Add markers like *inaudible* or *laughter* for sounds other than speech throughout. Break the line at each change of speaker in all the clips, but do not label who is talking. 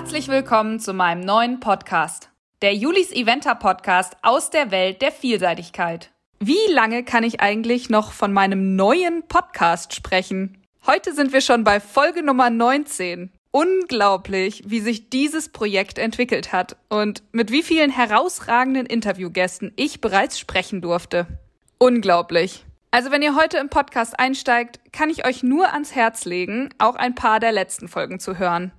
Herzlich willkommen zu meinem neuen Podcast, der Julis Eventer Podcast aus der Welt der Vielseitigkeit. Wie lange kann ich eigentlich noch von meinem neuen Podcast sprechen? Heute sind wir schon bei Folge Nummer 19. Unglaublich, wie sich dieses Projekt entwickelt hat und mit wie vielen herausragenden Interviewgästen ich bereits sprechen durfte. Unglaublich. Also wenn ihr heute im Podcast einsteigt, kann ich euch nur ans Herz legen, auch ein paar der letzten Folgen zu hören.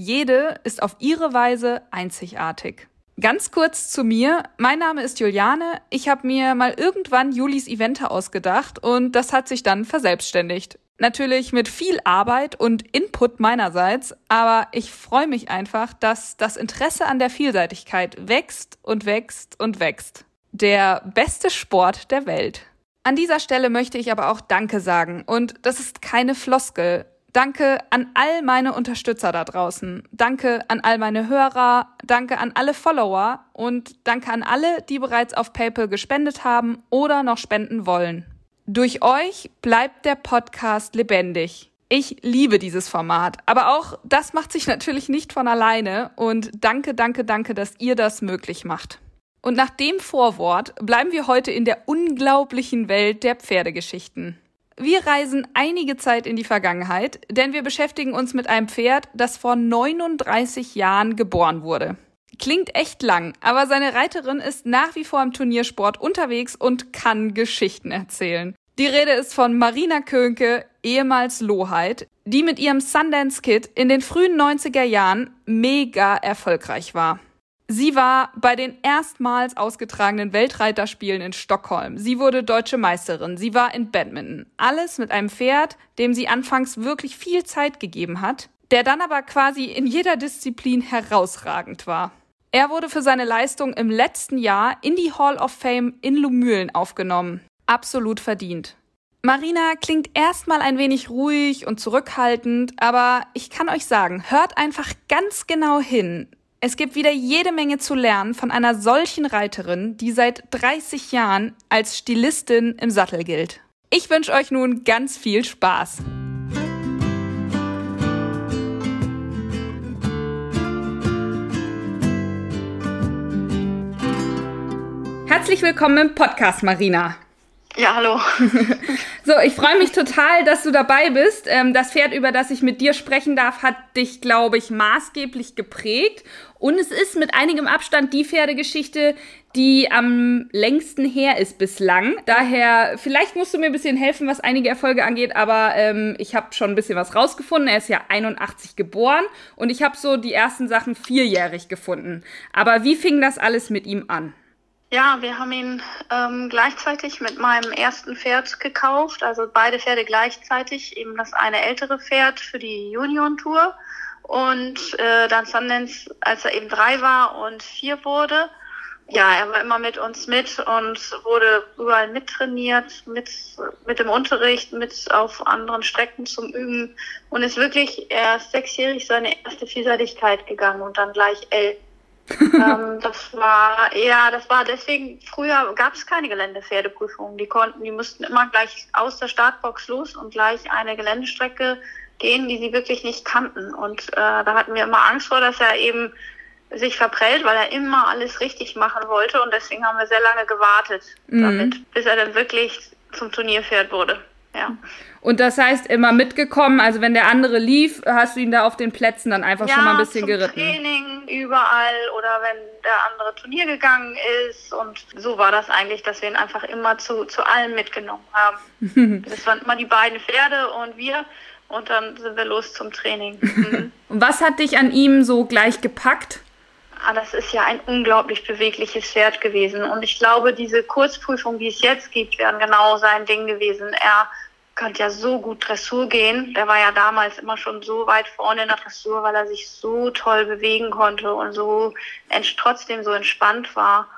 Jede ist auf ihre Weise einzigartig. Ganz kurz zu mir. Mein Name ist Juliane. Ich habe mir mal irgendwann Julis Evente ausgedacht und das hat sich dann verselbstständigt. Natürlich mit viel Arbeit und Input meinerseits, aber ich freue mich einfach, dass das Interesse an der Vielseitigkeit wächst und wächst und wächst. Der beste Sport der Welt. An dieser Stelle möchte ich aber auch Danke sagen und das ist keine Floskel. Danke an all meine Unterstützer da draußen. Danke an all meine Hörer. Danke an alle Follower. Und danke an alle, die bereits auf PayPal gespendet haben oder noch spenden wollen. Durch euch bleibt der Podcast lebendig. Ich liebe dieses Format, aber auch das macht sich natürlich nicht von alleine und danke, danke, danke, dass ihr das möglich macht. Und nach dem Vorwort bleiben wir heute in der unglaublichen Welt der Pferdegeschichten. Wir reisen einige Zeit in die Vergangenheit, denn wir beschäftigen uns mit einem Pferd, das vor 39 Jahren geboren wurde. Klingt echt lang, aber seine Reiterin ist nach wie vor im Turniersport unterwegs und kann Geschichten erzählen. Die Rede ist von Marina Könke, ehemals Lohheit, die mit ihrem Sundance Kid in den frühen 90er Jahren mega erfolgreich war. Sie war bei den erstmals ausgetragenen Weltreiterspielen in Stockholm. Sie wurde deutsche Meisterin. Sie war in Badminton. Alles mit einem Pferd, dem sie anfangs wirklich viel Zeit gegeben hat, der dann aber quasi in jeder Disziplin herausragend war. Er wurde für seine Leistung im letzten Jahr in die Hall of Fame in Lumülen aufgenommen. Absolut verdient. Marina klingt erstmal ein wenig ruhig und zurückhaltend, aber ich kann euch sagen, hört einfach ganz genau hin. Es gibt wieder jede Menge zu lernen von einer solchen Reiterin, die seit 30 Jahren als Stilistin im Sattel gilt. Ich wünsche euch nun ganz viel Spaß. Herzlich willkommen im Podcast, Marina.
Ja, hallo. *laughs*
so, ich freue mich total, dass du dabei bist. Ähm, das Pferd, über das ich mit dir sprechen darf, hat dich, glaube ich, maßgeblich geprägt. Und es ist mit einigem Abstand die Pferdegeschichte, die am längsten her ist bislang. Daher, vielleicht musst du mir ein bisschen helfen, was einige Erfolge angeht, aber ähm, ich habe schon ein bisschen was rausgefunden. Er ist ja 81 geboren und ich habe so die ersten Sachen vierjährig gefunden. Aber wie fing das alles mit ihm an?
Ja, wir haben ihn ähm, gleichzeitig mit meinem ersten Pferd gekauft, also beide Pferde gleichzeitig, eben das eine ältere Pferd für die Union Tour und äh, dann Sundance, als er eben drei war und vier wurde. Ja, er war immer mit uns mit und wurde überall mittrainiert, mit, mit dem Unterricht, mit auf anderen Strecken zum Üben und ist wirklich erst sechsjährig seine erste Vielseitigkeit gegangen und dann gleich elf *laughs* ähm, das war, ja, das war deswegen, früher gab es keine Geländepferdeprüfungen. Die konnten, die mussten immer gleich aus der Startbox los und gleich eine Geländestrecke gehen, die sie wirklich nicht kannten. Und äh, da hatten wir immer Angst vor, dass er eben sich verprellt, weil er immer alles richtig machen wollte. Und deswegen haben wir sehr lange gewartet mhm. damit, bis er dann wirklich zum Turnierpferd wurde. Ja.
Und das heißt immer mitgekommen, also wenn der andere lief, hast du ihn da auf den Plätzen dann einfach
ja,
schon mal ein bisschen
zum
geritten.
Training überall oder wenn der andere Turnier gegangen ist und so war das eigentlich, dass wir ihn einfach immer zu, zu allem mitgenommen haben. *laughs* das waren immer die beiden Pferde und wir und dann sind wir los zum Training. *laughs*
Mhm. was hat dich an ihm so gleich gepackt?
Ah, das ist ja ein unglaublich bewegliches Pferd gewesen. Und ich glaube, diese Kurzprüfung, die es jetzt gibt, wären genau sein Ding gewesen. Er könnte ja so gut Dressur gehen. Der war ja damals immer schon so weit vorne in der Dressur, weil er sich so toll bewegen konnte und so trotzdem so entspannt war.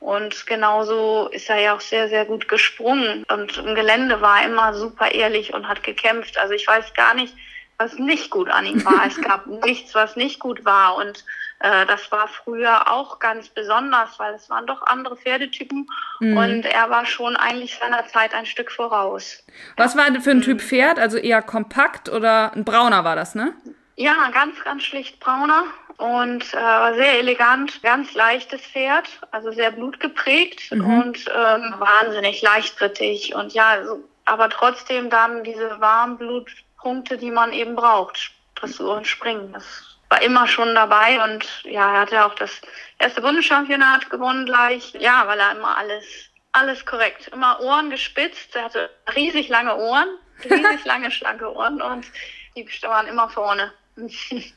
Und genauso ist er ja auch sehr, sehr gut gesprungen. Und im Gelände war er immer super ehrlich und hat gekämpft. Also ich weiß gar nicht, was nicht gut an ihm war. Es *laughs* gab nichts, was nicht gut war. Und äh, das war früher auch ganz besonders, weil es waren doch andere Pferdetypen mhm. und er war schon eigentlich seiner Zeit ein Stück voraus.
Was war denn für ein Typ Pferd? Also eher kompakt oder ein brauner war das, ne?
Ja, ganz, ganz schlicht brauner. Und äh, sehr elegant, ganz leichtes Pferd, also sehr blutgeprägt mhm. und ähm, wahnsinnig leichtrittig und ja, so, aber trotzdem dann diese Warmblutpunkte, die man eben braucht, Dressur und Springen. Das war immer schon dabei und ja, er hatte auch das erste Bundeschampionat gewonnen gleich, ja, weil er immer alles alles korrekt. Immer Ohren gespitzt. Er hatte riesig lange Ohren, riesig *laughs* lange, schlanke Ohren und die waren immer vorne.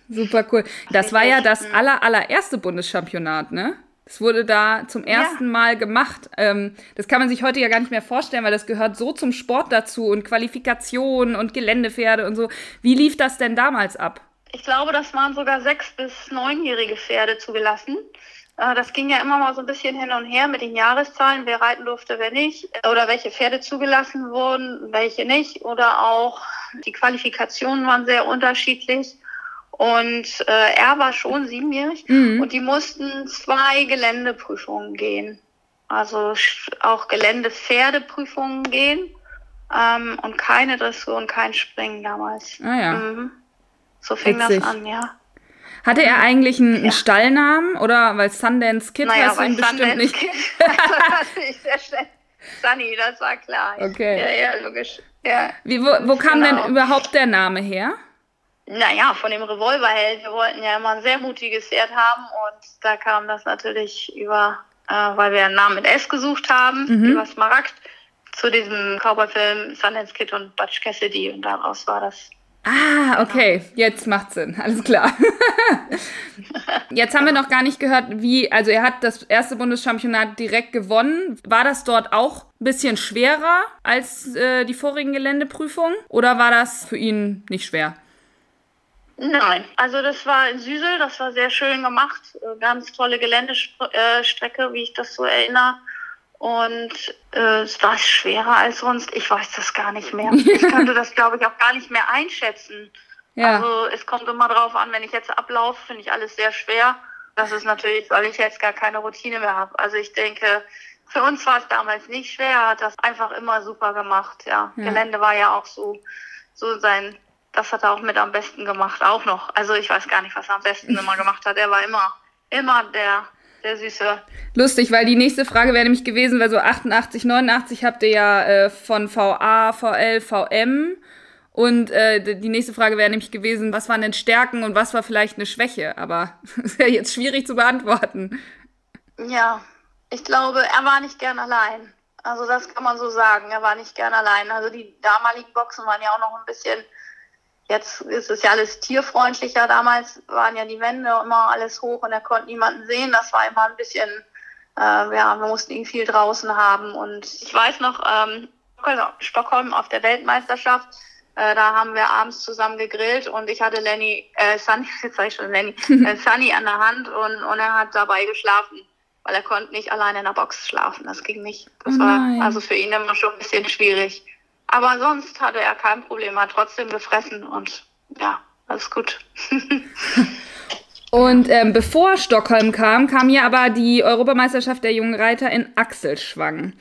Super cool. Das war ja das aller, allererste Bundeschampionat, ne? Das wurde da zum ersten ja. Mal gemacht. Ähm, das kann man sich heute ja gar nicht mehr vorstellen, weil das gehört so zum Sport dazu und Qualifikation und Geländepferde und so. Wie lief das denn damals ab?
Ich glaube, das waren sogar sechs- bis neunjährige Pferde zugelassen. Äh, das ging ja immer mal so ein bisschen hin und her mit den Jahreszahlen, wer reiten durfte, wer nicht, oder welche Pferde zugelassen wurden, welche nicht, oder auch die Qualifikationen waren sehr unterschiedlich. Und äh, er war schon siebenjährig mhm. und die mussten zwei Geländeprüfungen gehen. Also auch Geländepferdeprüfungen gehen ähm, und keine Dressur und kein Springen damals.
Ah ja. Mhm.
So fing Witzig. das an, ja.
Hatte er eigentlich einen, ja. Stallnamen oder weil Sundance Kid naja, heißt ihn bestimmt Sundance nicht? Kid, *laughs* *laughs*
das. Sunny, das war klar.
Okay.
Ja, ja, logisch. Ja.
Wie, wo, wo kam genau. denn überhaupt der Name her?
Naja, von dem Revolverheld. Wir wollten ja immer ein sehr mutiges Pferd haben und da kam das natürlich über, äh, weil wir einen Namen mit S gesucht haben, mhm. über Smaragd, zu diesem Cowboy-Film Sundance Kid und Butch Cassidy und daraus war das
Ah, genau. okay, jetzt macht Sinn, alles klar. *laughs* jetzt haben wir noch gar nicht gehört, wie, also er hat das erste Bundeschampionat direkt gewonnen. War das dort auch ein bisschen schwerer als äh, die vorigen Geländeprüfungen oder war das für ihn nicht schwer?
Nein, also das war in Süsel, das war sehr schön gemacht, ganz tolle Geländestrecke, wie ich das so erinnere. Und äh, es war schwerer als sonst. Ich weiß das gar nicht mehr. *laughs* Ich könnte das, glaube ich, auch gar nicht mehr einschätzen. Ja. Also es kommt immer drauf an, wenn ich jetzt ablaufe, finde ich alles sehr schwer. Das ist natürlich, weil ich jetzt gar keine Routine mehr habe. Also ich denke, für uns war es damals nicht schwer, er hat das einfach immer super gemacht. Ja. ja. Gelände war ja auch so, so sein, das hat er auch mit am besten gemacht, auch noch. Also ich weiß gar nicht, was er am besten immer gemacht hat. Er war immer, immer der der Süße.
Lustig, weil die nächste Frage wäre nämlich gewesen, weil so 88, 89 habt ihr ja äh, von VA, VL, VM. Und äh, die nächste Frage wäre nämlich gewesen, was waren denn Stärken und was war vielleicht eine Schwäche? Aber *laughs* das ist ja jetzt schwierig zu beantworten.
Ja, ich glaube, er war nicht gern allein. Also das kann man so sagen. Er war nicht gern allein. Also die damaligen Boxen waren ja auch noch ein bisschen Jetzt ist es ja alles tierfreundlicher. Damals waren ja die Wände immer alles hoch und er konnte niemanden sehen. Das war immer ein bisschen, äh, ja, wir mussten ihn viel draußen haben. Und ich weiß noch, ähm, Stockholm auf der Weltmeisterschaft, äh, da haben wir abends zusammen gegrillt und ich hatte Lenny, äh, Sunny, *laughs* jetzt sag ich schon Lenny, *laughs* äh, Sunny an der Hand und, und er hat dabei geschlafen, weil er konnte nicht alleine in der Box schlafen. Das ging nicht. Das oh war also für ihn immer schon ein bisschen schwierig. Aber sonst hatte er kein Problem, hat trotzdem gefressen und ja, alles gut. *laughs*
und ähm, bevor Stockholm kam, kam ja aber die Europameisterschaft der jungen Reiter in Achselschwang.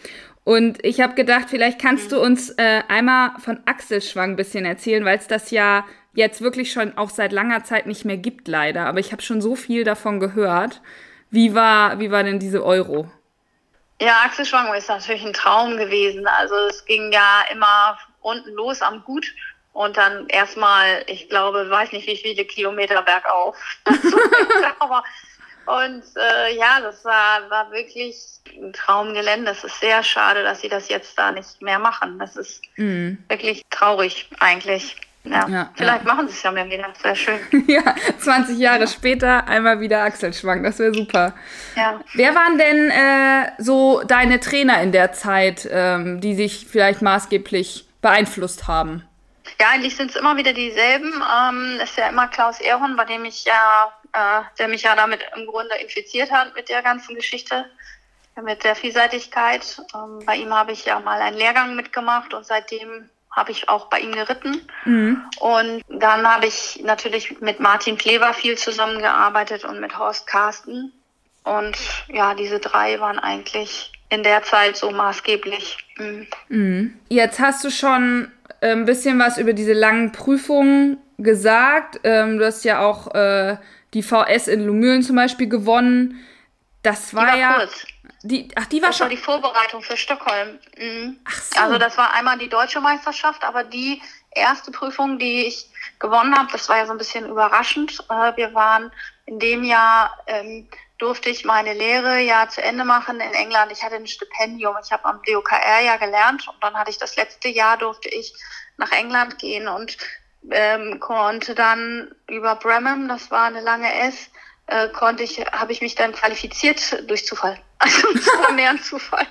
Und ich habe gedacht, vielleicht kannst du uns äh, einmal von Achselschwang ein bisschen erzählen, weil es das ja jetzt wirklich schon auch seit langer Zeit nicht mehr gibt, leider. Aber ich habe schon so viel davon gehört. Wie war, wie war denn diese Euro?
Ja, Achselschwang ist natürlich ein Traum gewesen. Also es ging ja immer unten los am Gut und dann erstmal, ich glaube, weiß nicht wie viele Kilometer bergauf. *laughs* und äh, ja, das war, war wirklich ein Traumgelände. Es ist sehr schade, dass sie das jetzt da nicht mehr machen. Das ist mm. wirklich traurig eigentlich. Ja, ja vielleicht ja. machen sie es ja mehr wieder. Sehr schön. *laughs*
ja, 20 Jahre ja. später einmal wieder Achselschwang. Das wäre super. Ja. Wer waren denn äh, so deine Trainer in der Zeit, ähm, die sich vielleicht maßgeblich beeinflusst haben?
Ja, eigentlich sind es immer wieder dieselben. Ähm, ist ja immer Klaus Erhorn, bei dem ich ja, äh, der mich ja damit im Grunde infiziert hat mit der ganzen Geschichte, mit der Vielseitigkeit. Ähm, bei ihm habe ich ja mal einen Lehrgang mitgemacht und seitdem habe ich auch bei ihm geritten. Mhm. Und dann habe ich natürlich mit Martin Klever viel zusammengearbeitet und mit Horst Carsten. Und ja, diese drei waren eigentlich in der Zeit so maßgeblich.
Mhm. Mhm. Jetzt hast du schon ein bisschen was über diese langen Prüfungen gesagt. Ähm, du hast ja auch äh, die VS in Lumülen zum Beispiel gewonnen. Das war,
war
ja.
kurz.
Die, ach, die war
Das war
schon.
die Vorbereitung für Stockholm. Mhm.
Ach so.
Also das war einmal die deutsche Meisterschaft, aber die erste Prüfung, die ich gewonnen habe, das war ja so ein bisschen überraschend. Äh, Wir waren in dem Jahr, ähm, durfte ich meine Lehre ja zu Ende machen in England. Ich hatte ein Stipendium. Ich habe am DOKR ja gelernt und dann hatte ich das letzte Jahr, durfte ich nach England gehen und ähm, konnte dann über Bremen, das war eine lange S, äh, konnte ich, habe ich mich dann qualifiziert durch Zufall. Also *laughs* das war mehr ein Zufall.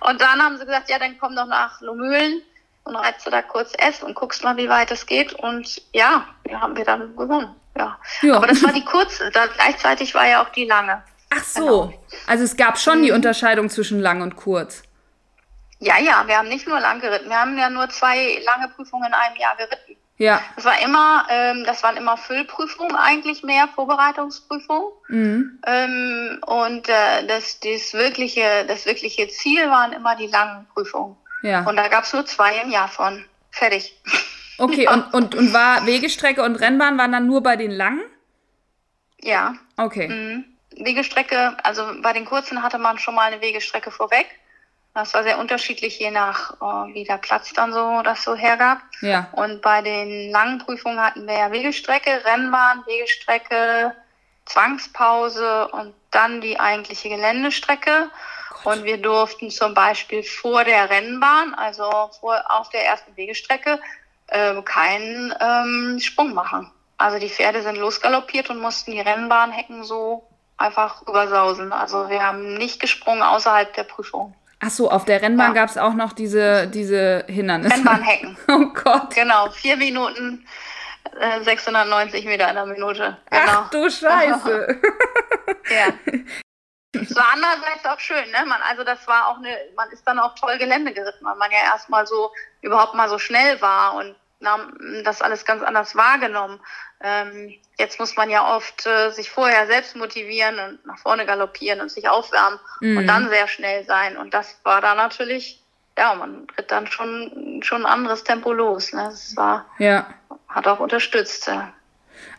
Und dann haben sie gesagt, ja, dann komm doch nach Lomühlen und reitst du da kurz S und guckst mal, wie weit es geht. Und ja, wir haben wir dann gewonnen. Ja.
Ja.
Aber das war die kurze. Da, gleichzeitig war ja auch die lange.
Ach so.
Genau.
Also es gab schon die
Mhm.
Unterscheidung zwischen lang und kurz.
Ja, ja, wir haben nicht nur lang geritten. Wir haben ja nur zwei lange Prüfungen in einem Jahr geritten.
Ja.
Das war immer, ähm, das waren immer Füllprüfungen eigentlich mehr, Vorbereitungsprüfungen.
Mhm.
Ähm, und äh, das, das, wirkliche, das wirkliche Ziel waren immer die langen Prüfungen.
Ja.
Und da gab es nur zwei im Jahr von. Fertig.
Okay, und, und, und war Wegestrecke und Rennbahn waren dann nur bei den langen?
Ja.
Okay.
Mhm. Wegestrecke, also bei den kurzen hatte man schon mal eine Wegestrecke vorweg. Das war sehr unterschiedlich, je nach äh, wie der Platz dann so das so hergab.
Ja.
Und bei den langen Prüfungen hatten wir ja Wegestrecke, Rennbahn, Wegestrecke, Zwangspause und dann die eigentliche Geländestrecke. Und wir durften zum Beispiel vor der Rennbahn, also vor, auf der ersten Wegestrecke, äh, keinen ähm, Sprung machen. Also die Pferde sind losgaloppiert und mussten die Rennbahnhecken so einfach übersausen. Also wir haben nicht gesprungen außerhalb der Prüfung.
Ach so, auf der Rennbahn
Ja.
gab es auch noch diese, diese Hindernisse.
Rennbahnhecken. *laughs*
Oh Gott.
Genau, vier Minuten, äh, 690 Meter in der Minute. Genau.
Ach du Scheiße. *laughs* *laughs*
Ja. Es war andererseits auch schön, ne? Man, also das war auch eine, man ist dann auch toll Gelände geritten, weil man ja erstmal so überhaupt mal so schnell war und nahm das alles ganz anders wahrgenommen. Ähm, jetzt muss man ja oft äh, sich vorher selbst motivieren und nach vorne galoppieren und sich aufwärmen
Mhm.
und dann sehr schnell sein. Und das war da natürlich, ja, man ritt dann schon schon ein anderes Tempo los. Ne? Das war,
Ja.
hat auch unterstützt. Ja.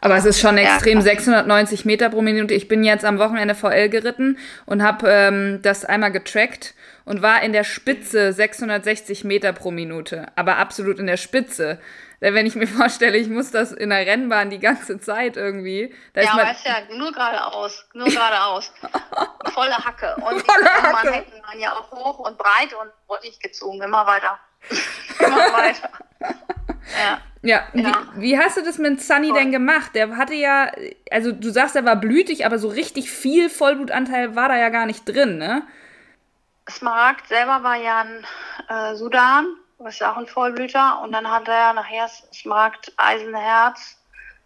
Aber es ist schon extrem,
klar.
690 Meter pro Minute. Ich bin jetzt am Wochenende VL geritten und habe ähm, das einmal getrackt und war in der Spitze 660 Meter pro Minute. Aber absolut in der Spitze. Denn wenn ich mir *laughs* vorstelle, ich muss das in der Rennbahn die ganze Zeit irgendwie. Da
Ja,
ist
aber ist ja nur geradeaus, nur geradeaus. *laughs* Volle Hacke. Und die
Volle
Rennbahn
Hacke.
hätten man ja auch hoch und breit und wurde nicht gezogen. Immer weiter. *laughs* Immer weiter. Ja.
ja,
Ja.
Wie, wie hast du das mit Sunny
Voll.
denn gemacht? Der hatte ja, also du sagst, er war blütig, aber so richtig viel Vollblutanteil war da ja gar nicht drin, ne?
Smaragd selber war ja ein äh, Sudan, was ja auch ein Vollblüter. Und dann hat er nachher Smaragd Eisenherz.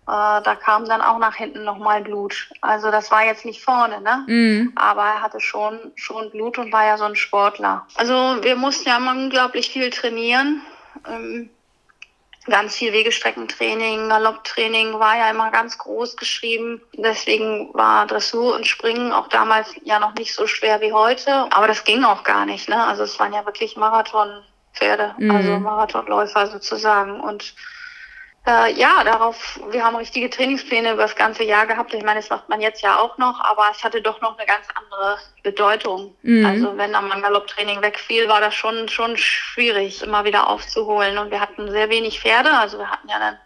Äh, da kam dann auch nach hinten nochmal Blut. Also das war jetzt nicht vorne, ne?
Mhm.
Aber er hatte schon, schon Blut und war ja so ein Sportler. Also wir mussten ja immer unglaublich viel trainieren. Ähm, ganz viel Wegestreckentraining, Galopptraining war ja immer ganz groß geschrieben. Deswegen war Dressur und Springen auch damals ja noch nicht so schwer wie heute. Aber das ging auch gar nicht. Ne? Also es waren ja wirklich Marathonpferde,
Mhm.
also Marathonläufer sozusagen. Und äh, ja, darauf, wir haben richtige Trainingspläne über das ganze Jahr gehabt. Ich meine, das macht man jetzt ja auch noch, aber es hatte doch noch eine ganz andere Bedeutung.
Mhm.
Also wenn dann mal Galopptraining wegfiel, war das schon, schon schwierig, immer wieder aufzuholen. Und wir hatten sehr wenig Pferde. Also wir hatten ja dann,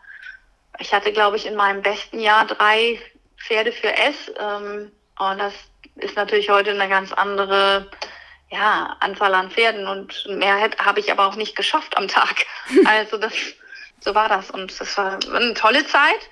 ich hatte, glaube ich, in meinem besten Jahr drei Pferde für S. Ähm, und das ist natürlich heute eine ganz andere ja, Anzahl an Pferden und mehr hätte- habe ich aber auch nicht geschafft am Tag. *laughs* Also das, so war das und das war eine tolle Zeit.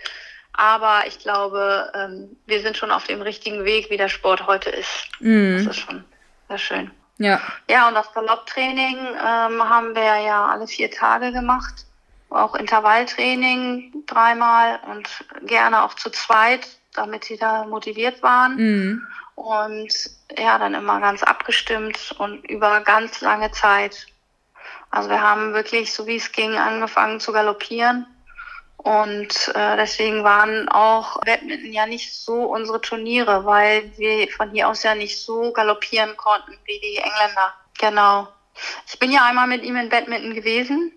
Aber ich glaube, ähm, wir sind schon auf dem richtigen Weg, wie der Sport heute ist.
Mhm.
Das ist schon sehr schön.
Ja.
Ja, und das Galopptraining ähm, haben wir ja alle vier Tage gemacht. Auch Intervalltraining dreimal und gerne auch zu zweit, damit sie da motiviert waren.
Mhm.
Und ja, dann immer ganz abgestimmt und über ganz lange Zeit. Also wir haben wirklich, so wie es ging, angefangen zu galoppieren. Und äh, deswegen waren auch Badminton ja nicht so unsere Turniere, weil wir von hier aus ja nicht so galoppieren konnten wie die Engländer. Genau. Ich bin ja einmal mit ihm in Badminton gewesen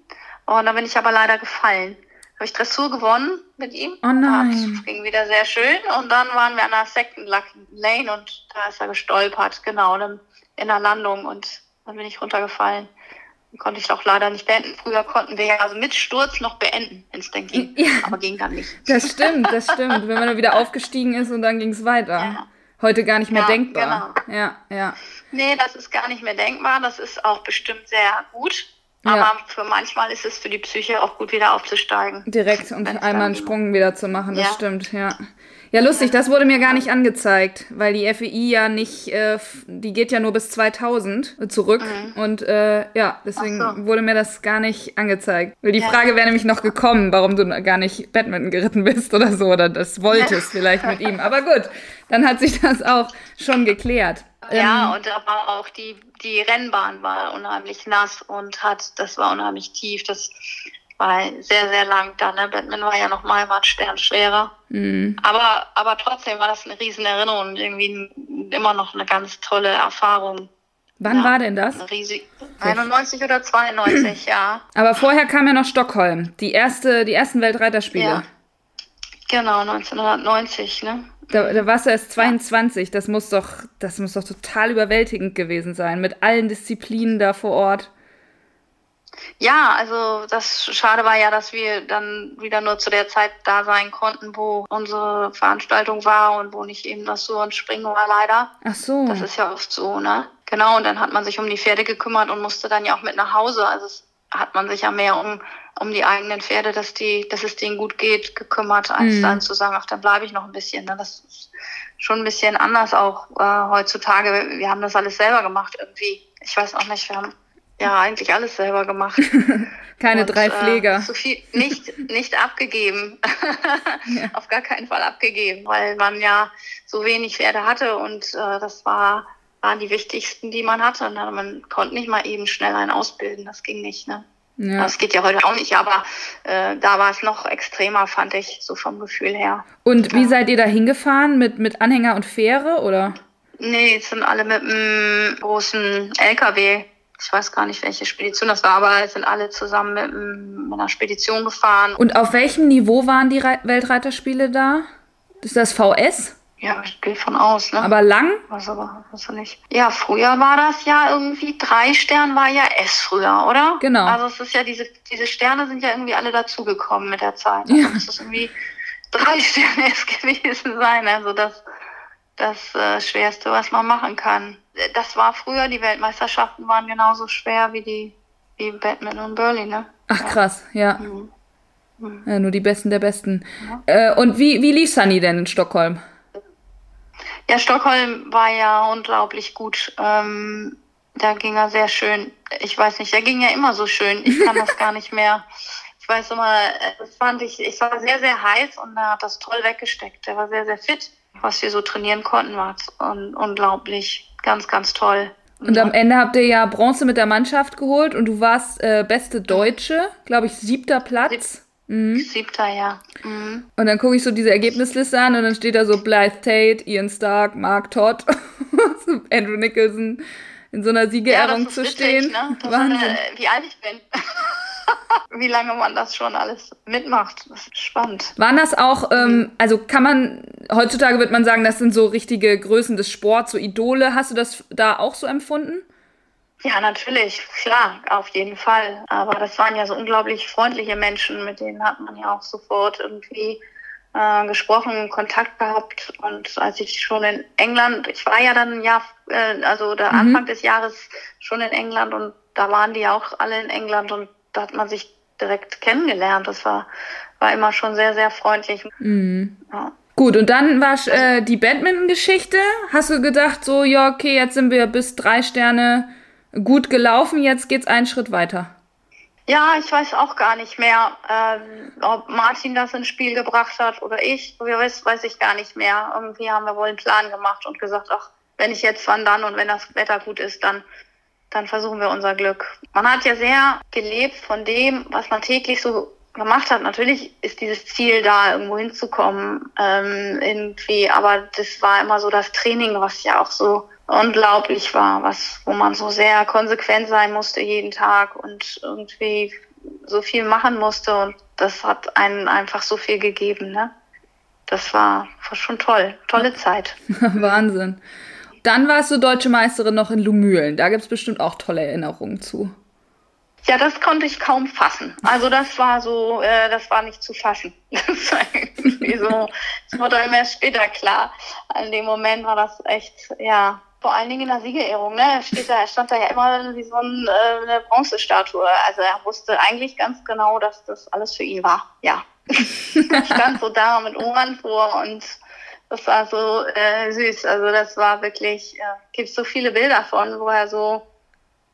und da bin ich aber leider gefallen. habe ich Dressur gewonnen mit ihm.
Oh nein.
Das ging wieder sehr schön. Und dann waren wir an der Second Lane und da ist er gestolpert, genau, in der Landung und dann bin ich runtergefallen. Dann konnte ich auch leider nicht beenden. Früher konnten wir ja also mit Sturz noch beenden, wenn es denn ging. Ja. Aber ging dann nicht.
Das stimmt, das stimmt. Wenn man dann wieder aufgestiegen ist und dann ging es weiter. Ja. Heute gar nicht mehr ja, denkbar. Genau. Ja, ja.
Nee, das ist gar nicht mehr denkbar. Das ist auch bestimmt sehr gut. Aber ja. für manchmal ist es für die Psyche auch gut, wieder aufzusteigen.
Direkt und einmal einen Sprung wieder zu machen, das stimmt, ja. Ja, lustig, das wurde mir gar nicht angezeigt, weil die FEI ja nicht, äh, die geht ja nur bis 2000 zurück. Mhm. Und äh, ja, deswegen so. wurde mir das gar nicht angezeigt. Die ja. Frage wäre nämlich noch gekommen, warum du gar nicht Badminton geritten bist oder so, oder das wolltest vielleicht mit ihm. Aber gut, dann hat sich das auch schon geklärt.
Ja, ähm, und aber auch die, die Rennbahn war unheimlich nass und hat, das war unheimlich tief. Das war sehr, sehr lang da. Ne? Batman war ja noch mal ein Stern schwerer. Mhm. Aber, aber trotzdem war das eine riesen Erinnerung und irgendwie immer noch eine ganz tolle Erfahrung.
Wann ja, war denn das?
Riesig, 91 oder 92, *clears throat* ja.
Aber vorher kam ja noch Stockholm, die erste, die ersten Weltreiterspiele. Ja.
Genau, 1990, ne?
Da, da warst du erst 22. Ja. Das muss doch, das muss doch total überwältigend gewesen sein, mit allen Disziplinen da vor Ort.
Ja, also das Schade war ja, dass wir dann wieder nur zu der Zeit da sein konnten, wo unsere Veranstaltung war und wo nicht eben das so und Springen war leider.
Ach so.
Das ist ja oft so, ne? Genau, und dann hat man sich um die Pferde gekümmert und musste dann ja auch mit nach Hause. Also es hat man sich ja mehr um um die eigenen Pferde, dass die, dass es denen gut geht, gekümmert, als mhm. dann zu sagen, ach, dann bleibe ich noch ein bisschen. Ne? Das ist schon ein bisschen anders auch äh, heutzutage. Wir haben das alles selber gemacht irgendwie. Ich weiß auch nicht, wir haben ja eigentlich alles selber gemacht. *laughs*
Keine Und, drei äh, Pfleger. Äh,
so viel nicht, nicht abgegeben. *laughs* ja. Auf gar keinen Fall abgegeben, weil man ja so wenig Pferde hatte und äh, das war waren die wichtigsten, die man hatte. Und man konnte nicht mal eben schnell einen ausbilden. Das ging nicht. Ne? Ja. Das geht ja heute auch nicht, aber äh, da war es noch extremer, fand ich, so vom Gefühl her.
Und ja. wie seid ihr da hingefahren? Mit, mit Anhänger und Fähre, oder?
Nee, es sind alle mit einem großen LKW. Ich weiß gar nicht, welche Spedition das war, aber es sind alle zusammen mit, mit einer Spedition gefahren.
Und auf welchem Niveau waren die Weltreiterspiele da? Ist das VS?
Ja, ich gehe von aus. Ne?
Aber lang?
Was aber, was nicht. Ja, früher war das ja irgendwie, drei Stern war ja S früher, oder?
Genau.
Also es ist ja, diese, diese Sterne sind ja irgendwie alle dazugekommen mit der Zeit. Also ja. es ist irgendwie drei *laughs* Sterne S gewesen sein. Also das, das äh, Schwerste, was man machen kann. Das war früher, die Weltmeisterschaften waren genauso schwer wie die wie Batman und Burley, ne?
Ach krass, ja. Mhm. Mhm. Ja, nur die Besten der Besten. Ja. Äh, und wie, wie lief Sunny denn in Stockholm?
Ja, Stockholm war ja unglaublich gut. Ähm, da ging er sehr schön. Ich weiß nicht, der ging ja immer so schön. Ich kann das *laughs* gar nicht mehr. Ich weiß immer, das fand ich, ich war sehr, sehr heiß und er hat das toll weggesteckt. Er war sehr, sehr fit. Was wir so trainieren konnten, war un unglaublich. Ganz, ganz toll.
Und am Ende habt ihr ja Bronze mit der Mannschaft geholt und du warst äh, beste Deutsche, glaube ich, siebter Platz.
Mhm. Siebter, ja. Mhm.
Und dann gucke ich so diese Ergebnisliste an und dann steht da so Blythe Tate, Ian Stark, Mark Todd, *laughs* Andrew Nicholson in so einer Siegerehrung ja, zu stehen.
Ne? Wahnsinn. Eine, wie alt ich bin. *laughs* wie lange man das schon alles mitmacht. Das ist spannend.
Waren das auch, ähm, also kann man, heutzutage wird man sagen, das sind so richtige Größen des Sports, so Idole. Hast du das da auch so empfunden?
Ja, natürlich, klar, auf jeden Fall. Aber das waren ja so unglaublich freundliche Menschen, mit denen hat man ja auch sofort irgendwie äh, gesprochen, Kontakt gehabt. Und als ich schon in England, ich war ja dann ein Jahr, äh, also der mhm. Anfang des Jahres schon in England und da waren die auch alle in England und da hat man sich direkt kennengelernt. Das war, war immer schon sehr, sehr freundlich.
Mhm. Ja. Gut, und dann war äh, die Badminton-Geschichte. Hast du gedacht, so, ja, okay, jetzt sind wir bis drei Sterne gut gelaufen, jetzt geht's einen Schritt weiter.
Ja, ich weiß auch gar nicht mehr, ähm, ob Martin das ins Spiel gebracht hat oder ich. Weiß, weiß ich gar nicht mehr. Irgendwie haben wir wohl einen Plan gemacht und gesagt, ach, wenn ich jetzt wann dann und wenn das Wetter gut ist, dann, dann versuchen wir unser Glück. Man hat ja sehr gelebt von dem, was man täglich so gemacht hat. Natürlich ist dieses Ziel da, irgendwo hinzukommen, ähm, irgendwie, aber das war immer so das Training, was ja auch so unglaublich war, was, wo man so sehr konsequent sein musste jeden Tag und irgendwie so viel machen musste und das hat einen einfach so viel gegeben. Ne? Das war, war schon toll, tolle Zeit. *laughs*
Wahnsinn. Dann warst du deutsche Meisterin noch in Lumülen. Da gibt es bestimmt auch tolle Erinnerungen zu.
Ja, das konnte ich kaum fassen. Also das war so, äh, das war nicht zu fassen. *laughs* Das war irgendwie so, das wurde einem erst später klar. In dem Moment war das echt, ja, vor allen Dingen in der Siegerehrung, ne? Er, steht da, stand da ja immer wie so ein, äh, eine Bronzestatue. Also er wusste eigentlich ganz genau, dass das alles für ihn war. Ja. *laughs* ich stand so da mit Ohren vor und das war so äh, süß. Also das war wirklich, äh, gibt so viele Bilder von, wo er so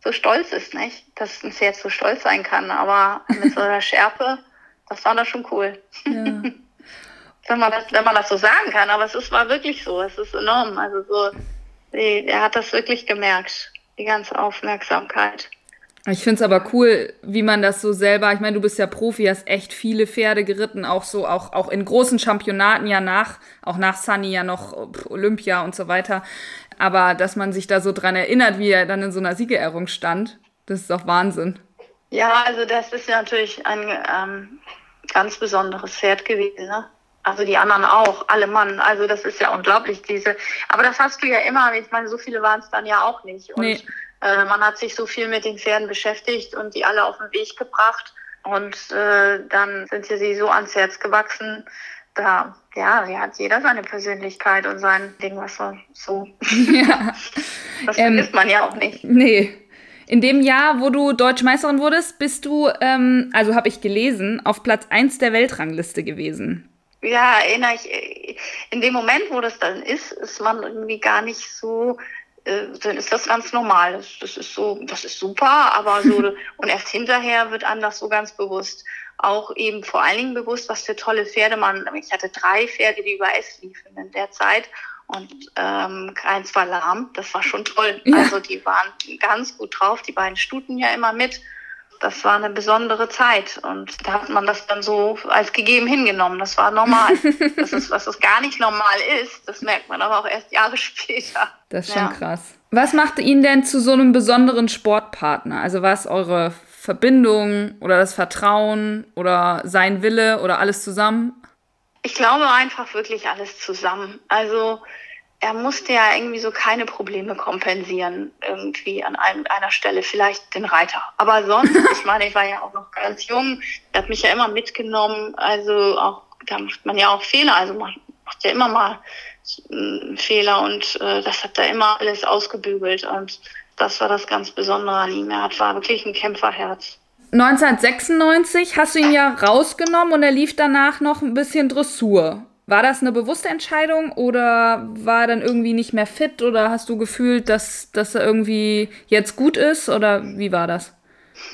so stolz ist, nicht? Dass ein Pferd so stolz sein kann, aber mit so einer *laughs* Schärpe, das war doch schon cool. Ja. *laughs* wenn, man das, wenn man das so sagen kann, aber es ist, war wirklich so, es ist enorm. Also so, er hat das wirklich gemerkt, die ganze Aufmerksamkeit.
Ich finde es aber cool, wie man das so selber, ich meine, du bist ja Profi, hast echt viele Pferde geritten, auch so, auch, auch in großen Championaten ja nach, auch nach Sunny ja noch Olympia und so weiter. Aber dass man sich da so dran erinnert, wie er dann in so einer Siegerehrung stand, das ist doch Wahnsinn.
Ja, also das ist ja natürlich ein ähm, ganz besonderes Pferd gewesen, ne? Also die anderen auch, alle Mann. Also das ist ja unglaublich, diese. Aber das hast du ja immer. Ich meine, so viele waren es dann ja auch nicht. Und nee. Äh, man hat sich so viel mit den Pferden beschäftigt und die alle auf den Weg gebracht. Und äh, dann sind sie so ans Herz gewachsen. Da, ja, ja, hat jeder seine Persönlichkeit und sein Ding, was so. so. *laughs* Ja. *laughs* das ähm, vergisst man ja auch nicht.
Nee. In dem Jahr, wo du Deutsche Meisterin wurdest, bist du, ähm, also habe ich gelesen, auf Platz 1 der Weltrangliste gewesen
ja, erinnere ich, in dem Moment, wo das dann ist, ist man irgendwie gar nicht so, äh, dann ist das ganz normal. Das, das ist so, das ist super, aber so, *laughs* und erst hinterher wird einem das so ganz bewusst. Auch eben vor allen Dingen bewusst, was für tolle Pferde man, ich hatte drei Pferde, die über S liefen in der Zeit und ähm, keins war lahm. Das war schon toll. Ja. Also die waren ganz gut drauf, die beiden Stuten ja immer mit das war eine besondere Zeit und da hat man das dann so als gegeben hingenommen. Das war normal. *laughs* das ist, was das gar nicht normal ist, das merkt man aber auch erst Jahre *laughs* später.
Das ist schon ja. krass. Was machte ihn denn zu so einem besonderen Sportpartner? Also war es eure Verbindung oder das Vertrauen oder sein Wille oder alles zusammen?
Ich glaube einfach wirklich alles zusammen. Also er musste ja irgendwie so keine Probleme kompensieren, irgendwie an einem, einer Stelle, vielleicht den Reiter. Aber sonst, *laughs* ich meine, ich war ja auch noch ganz jung, er hat mich ja immer mitgenommen, also auch, da macht man ja auch Fehler, also macht, macht ja immer mal äh, Fehler und äh, das hat er immer alles ausgebügelt und das war das ganz Besondere an ihm. Er hat, war wirklich ein Kämpferherz.
1996 hast du ihn ja rausgenommen und er lief danach noch ein bisschen Dressur. War das eine bewusste Entscheidung oder war er dann irgendwie nicht mehr fit oder hast du gefühlt, dass, dass er irgendwie jetzt gut ist oder wie war das?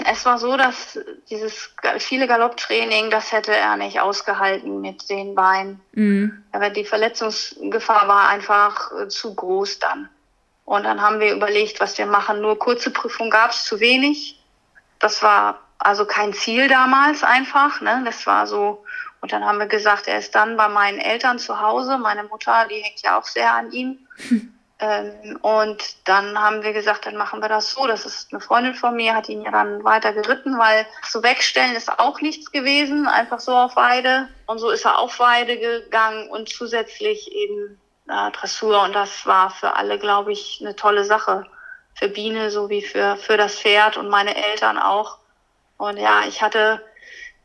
Es war so, dass dieses viele Galopptraining, das hätte er nicht ausgehalten mit den Beinen. Mhm. Aber die Verletzungsgefahr war einfach äh, zu groß dann. Und dann haben wir überlegt, was wir machen. Nur kurze Prüfung gab es zu wenig. Das war also kein Ziel damals einfach. Ne? Das war so, und dann haben wir gesagt, er ist dann bei meinen Eltern zu Hause. Meine Mutter, die hängt ja auch sehr an ihm. *laughs* ähm, und dann haben wir gesagt, dann machen wir das so. Das ist eine Freundin von mir, hat ihn ja dann weiter geritten, weil so wegstellen ist auch nichts gewesen, einfach so auf Weide. Und so ist er auf Weide gegangen und zusätzlich eben äh, Dressur. Und das war für alle, glaube ich, eine tolle Sache. Für Biene sowie für, für das Pferd und meine Eltern auch. Und ja, ich hatte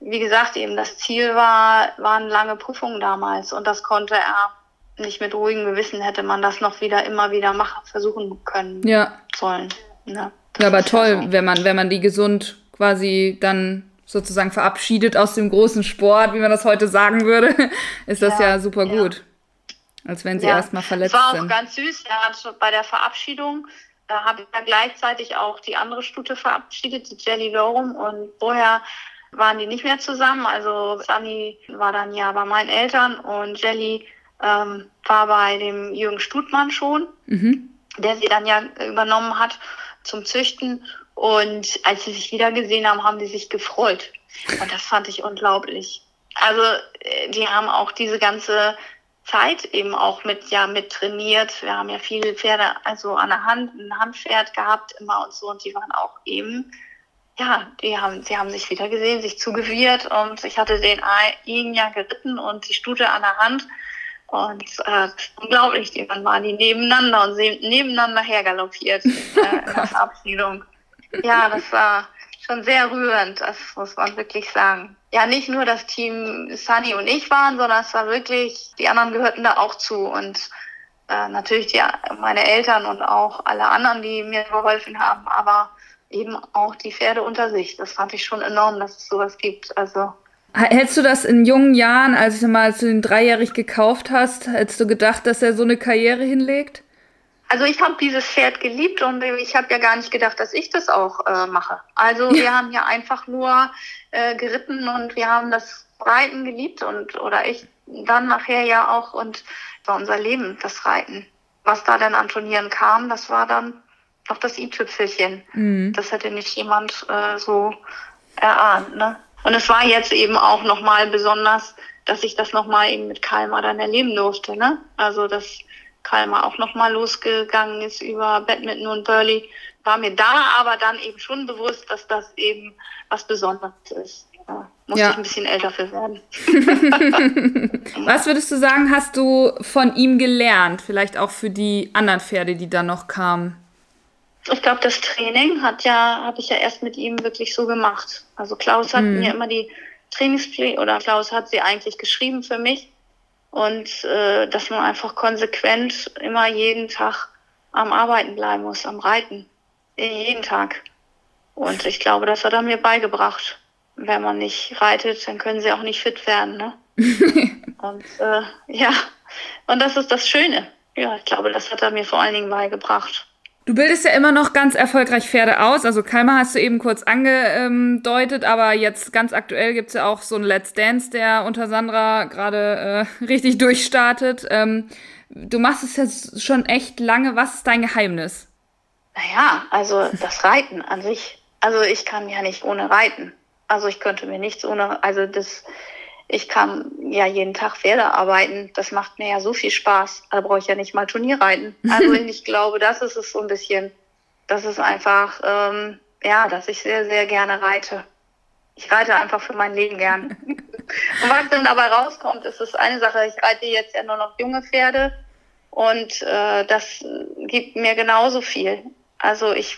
wie gesagt, eben das Ziel war, waren lange Prüfungen damals und das konnte er nicht mit ruhigem Gewissen hätte man das noch wieder immer wieder machen, versuchen können
ja.
sollen.
Ja, ja aber toll, so. wenn man, wenn man die gesund quasi dann sozusagen verabschiedet aus dem großen Sport, wie man das heute sagen würde, *laughs* ist das ja, ja super gut. Als wenn sie ja. erstmal verletzt sind. Es war auch
sind. ganz süß. Er hat bei der Verabschiedung da habe ich ja gleichzeitig auch die andere Stute verabschiedet, die Jelly Lorum. Und vorher waren die nicht mehr zusammen. Also Sunny war dann ja bei meinen Eltern und Jelly ähm, war bei dem Jürgen Stutmann schon, mhm. der sie dann ja übernommen hat zum Züchten. Und als sie sich wieder gesehen haben, haben die sich gefreut. Und das fand ich unglaublich. Also äh, die haben auch diese ganze Zeit eben auch mit ja mit trainiert. Wir haben ja viele Pferde also an der Hand, ein Handpferd gehabt immer und so und die waren auch eben ja, die haben, sie haben sich wieder gesehen, sich zugewirrt und ich hatte den ihn ja geritten und die Stute an der Hand. Und äh, unglaublich, die dann waren die nebeneinander und sie nebeneinander hergaloppiert äh, in *laughs* der Verabschiedung. Ja, das war schon sehr rührend, das muss man wirklich sagen. Ja, nicht nur das Team Sunny und ich waren, sondern es war wirklich, die anderen gehörten da auch zu und äh, natürlich die, meine Eltern und auch alle anderen, die mir geholfen haben, aber eben auch die Pferde unter sich. Das fand ich schon enorm, dass es sowas gibt. Also
Hättest du das in jungen Jahren, als du mal als du den dreijährig gekauft hast, hättest du gedacht, dass er so eine Karriere hinlegt?
Also ich habe dieses Pferd geliebt und ich habe ja gar nicht gedacht, dass ich das auch äh, mache. Also ja. *laughs* wir haben ja einfach nur äh, geritten und wir haben das Reiten geliebt und oder ich dann nachher ja auch und war unser Leben das Reiten. Was da dann an Turnieren kam, das war dann noch das i-Tüpfelchen. Mhm. Das hätte nicht jemand äh, so erahnt. Ne? Und es war jetzt eben auch nochmal besonders, dass ich das nochmal eben mit Kalmar dann erleben durfte. Ne? Also, dass Kalmar auch nochmal losgegangen ist über Badminton und Burley, war mir da aber dann eben schon bewusst, dass das eben was Besonderes ist. Ja, muss ja. ich ein bisschen älter für werden. *laughs*
was würdest du sagen, hast du von ihm gelernt? Vielleicht auch für die anderen Pferde, die dann noch kamen?
Ich glaube, das Training hat ja, habe ich ja erst mit ihm wirklich so gemacht. Also Klaus hat mhm. mir immer die Trainingspläne oder Klaus hat sie eigentlich geschrieben für mich. Und äh, dass man einfach konsequent immer jeden Tag am Arbeiten bleiben muss, am Reiten. Jeden Tag. Und ich glaube, das hat er mir beigebracht. Wenn man nicht reitet, dann können sie auch nicht fit werden. Ne? *laughs* und äh, ja, und das ist das Schöne. Ja, ich glaube, das hat er mir vor allen Dingen beigebracht.
Du bildest ja immer noch ganz erfolgreich Pferde aus. Also Kalmar hast du eben kurz angedeutet, aber jetzt ganz aktuell gibt's ja auch so ein Let's Dance, der unter Sandra gerade äh, *laughs* richtig durchstartet. Ähm, du machst es jetzt schon echt lange. Was ist dein Geheimnis?
Naja, also das Reiten an sich. Also ich kann ja nicht ohne Reiten. Also ich könnte mir nichts ohne, also das, ich kann ja jeden Tag Pferde arbeiten. Das macht mir ja so viel Spaß. Da brauche ich ja nicht mal Turnier reiten. Also *laughs* ich glaube, das ist es so ein bisschen. Das ist einfach, ähm, ja, dass ich sehr, sehr gerne reite. Ich reite einfach für mein Leben gern. und *laughs* was dann dabei rauskommt, ist es eine Sache. Ich reite jetzt ja nur noch junge Pferde und äh, das gibt mir genauso viel. Also ich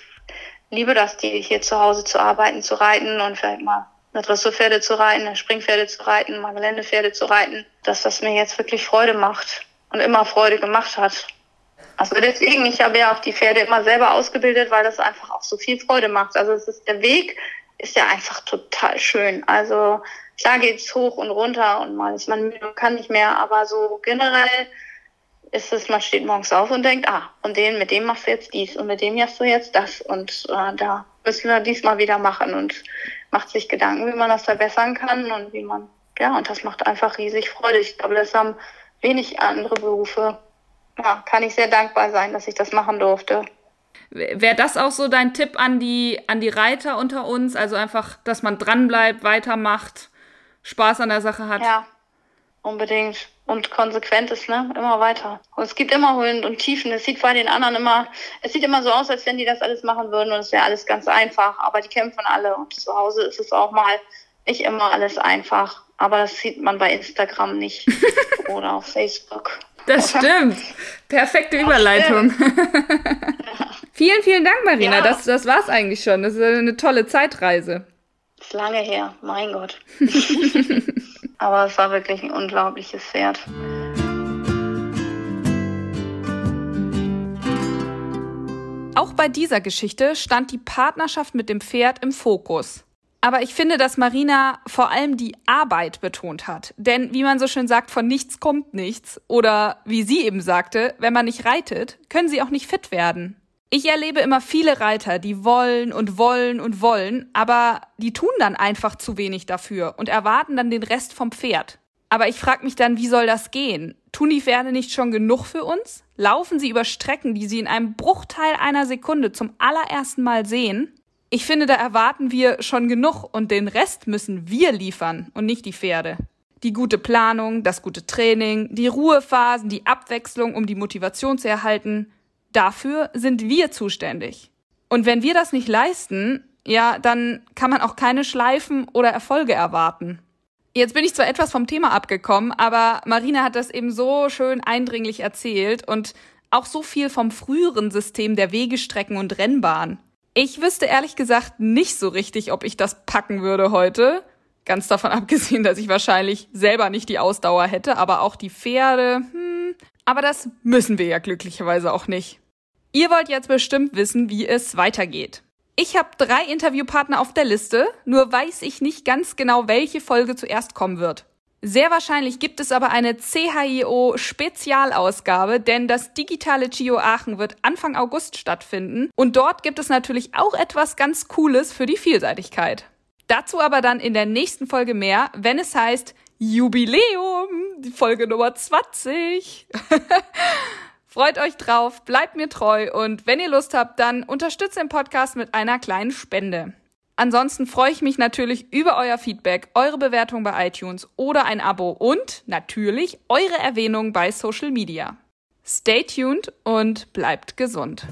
liebe das, die hier zu Hause zu arbeiten, zu reiten und vielleicht mal Dressurpferde zu reiten, Springpferde zu reiten, mal Geländepferde zu reiten, dass das mir jetzt wirklich Freude macht und immer Freude gemacht hat. Also deswegen, ich habe ja auch die Pferde immer selber ausgebildet, weil das einfach auch so viel Freude macht. Also es ist der Weg ist ja einfach total schön. Also klar geht's hoch und runter und mal ist man müde und kann nicht mehr, aber so generell ist es, man steht morgens auf und denkt, ah, und den, mit dem machst du jetzt dies und mit dem machst du jetzt das und äh, da müssen wir diesmal wieder machen und macht sich Gedanken, wie man das verbessern kann und wie man, ja, und das macht einfach riesig Freude. Ich glaube, das haben wenig andere Berufe. Ja, kann ich sehr dankbar sein, dass ich das machen durfte.
Wäre das auch so dein Tipp an die, an die Reiter unter uns? Also einfach, dass man dranbleibt, weitermacht, Spaß an der Sache hat?
Ja, unbedingt und konsequent ist, ne? Immer weiter. Und es gibt immer Höhen und Tiefen. Es sieht bei den anderen immer, es sieht immer so aus, als wenn die das alles machen würden und es wäre alles ganz einfach. Aber die kämpfen alle und zu Hause ist es auch mal nicht immer alles einfach. Aber das sieht man bei Instagram nicht *laughs* oder auf Facebook.
Das *laughs* stimmt. Perfekte Überleitung. *laughs* vielen, vielen Dank, Marina. Ja. Das, das war's eigentlich schon. Das ist eine tolle Zeitreise.
Ist lange her, mein Gott. *laughs* Aber es war wirklich ein unglaubliches Pferd.
Auch bei dieser Geschichte stand die Partnerschaft mit dem Pferd im Fokus. Aber ich finde, dass Marina vor allem die Arbeit betont hat. Denn wie man so schön sagt, von nichts kommt nichts. Oder wie sie eben sagte, wenn man nicht reitet, können sie auch nicht fit werden. Ich erlebe immer viele Reiter, die wollen und wollen und wollen, aber die tun dann einfach zu wenig dafür und erwarten dann den Rest vom Pferd. Aber ich frage mich dann, wie soll das gehen? Tun die Pferde nicht schon genug für uns? Laufen sie über Strecken, die sie in einem Bruchteil einer Sekunde zum allerersten Mal sehen? Ich finde, da erwarten wir schon genug und den Rest müssen wir liefern und nicht die Pferde. Die gute Planung, das gute Training, die Ruhephasen, die Abwechslung, um die Motivation zu erhalten, Dafür sind wir zuständig. Und wenn wir das nicht leisten, ja, dann kann man auch keine Schleifen oder Erfolge erwarten. Jetzt bin ich zwar etwas vom Thema abgekommen, aber Marina hat das eben so schön eindringlich erzählt und auch so viel vom früheren System der Wegestrecken und Rennbahn. Ich wüsste ehrlich gesagt nicht so richtig, ob ich das packen würde heute. Ganz davon *laughs* abgesehen, dass ich wahrscheinlich selber nicht die Ausdauer hätte, aber auch die Pferde. Hm, aber das müssen wir ja glücklicherweise auch nicht. Ihr wollt jetzt bestimmt wissen, wie es weitergeht. Ich habe drei Interviewpartner auf der Liste, nur weiß ich nicht ganz genau, welche Folge zuerst kommen wird. Sehr wahrscheinlich gibt es aber eine CHIO Spezialausgabe, denn das digitale Chio Aachen wird Anfang August stattfinden und dort gibt es natürlich auch etwas ganz Cooles für die Vielseitigkeit. Dazu aber dann in der nächsten Folge mehr, wenn es heißt Jubiläum, die Folge Nummer 20. *laughs* Freut euch drauf, bleibt mir treu und wenn ihr Lust habt, dann unterstützt den Podcast mit einer kleinen Spende. Ansonsten freue ich mich natürlich über euer Feedback, eure Bewertung bei iTunes oder ein Abo und natürlich eure Erwähnung bei Social Media. Stay tuned und bleibt gesund.